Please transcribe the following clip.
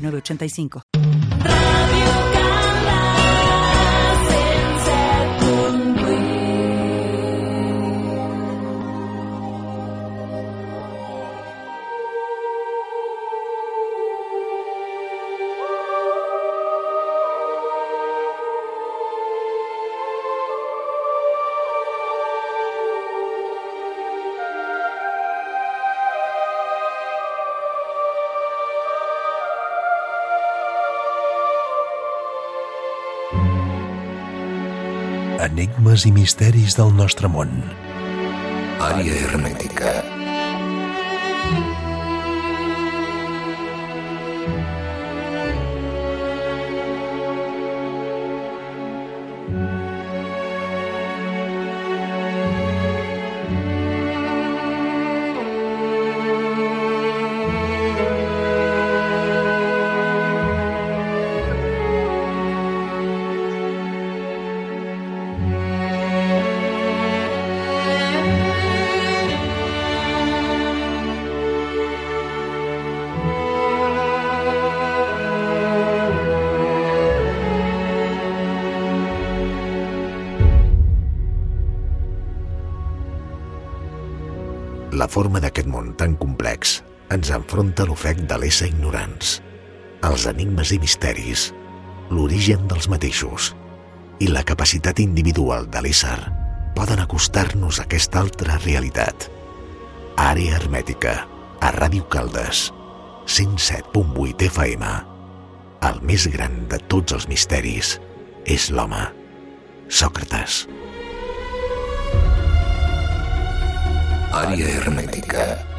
3985. Enigmes i misteris del nostre món. Àrea hermètica. La forma d'aquest món tan complex ens enfronta a l'ofec de l'ésser ignorants, els enigmes i misteris, l'origen dels mateixos i la capacitat individual de l'ésser poden acostar-nos a aquesta altra realitat. Àrea hermètica, a Ràdio Caldes, 107.8 FM. El més gran de tots els misteris és l'home. Sòcrates. Àrea área hermética.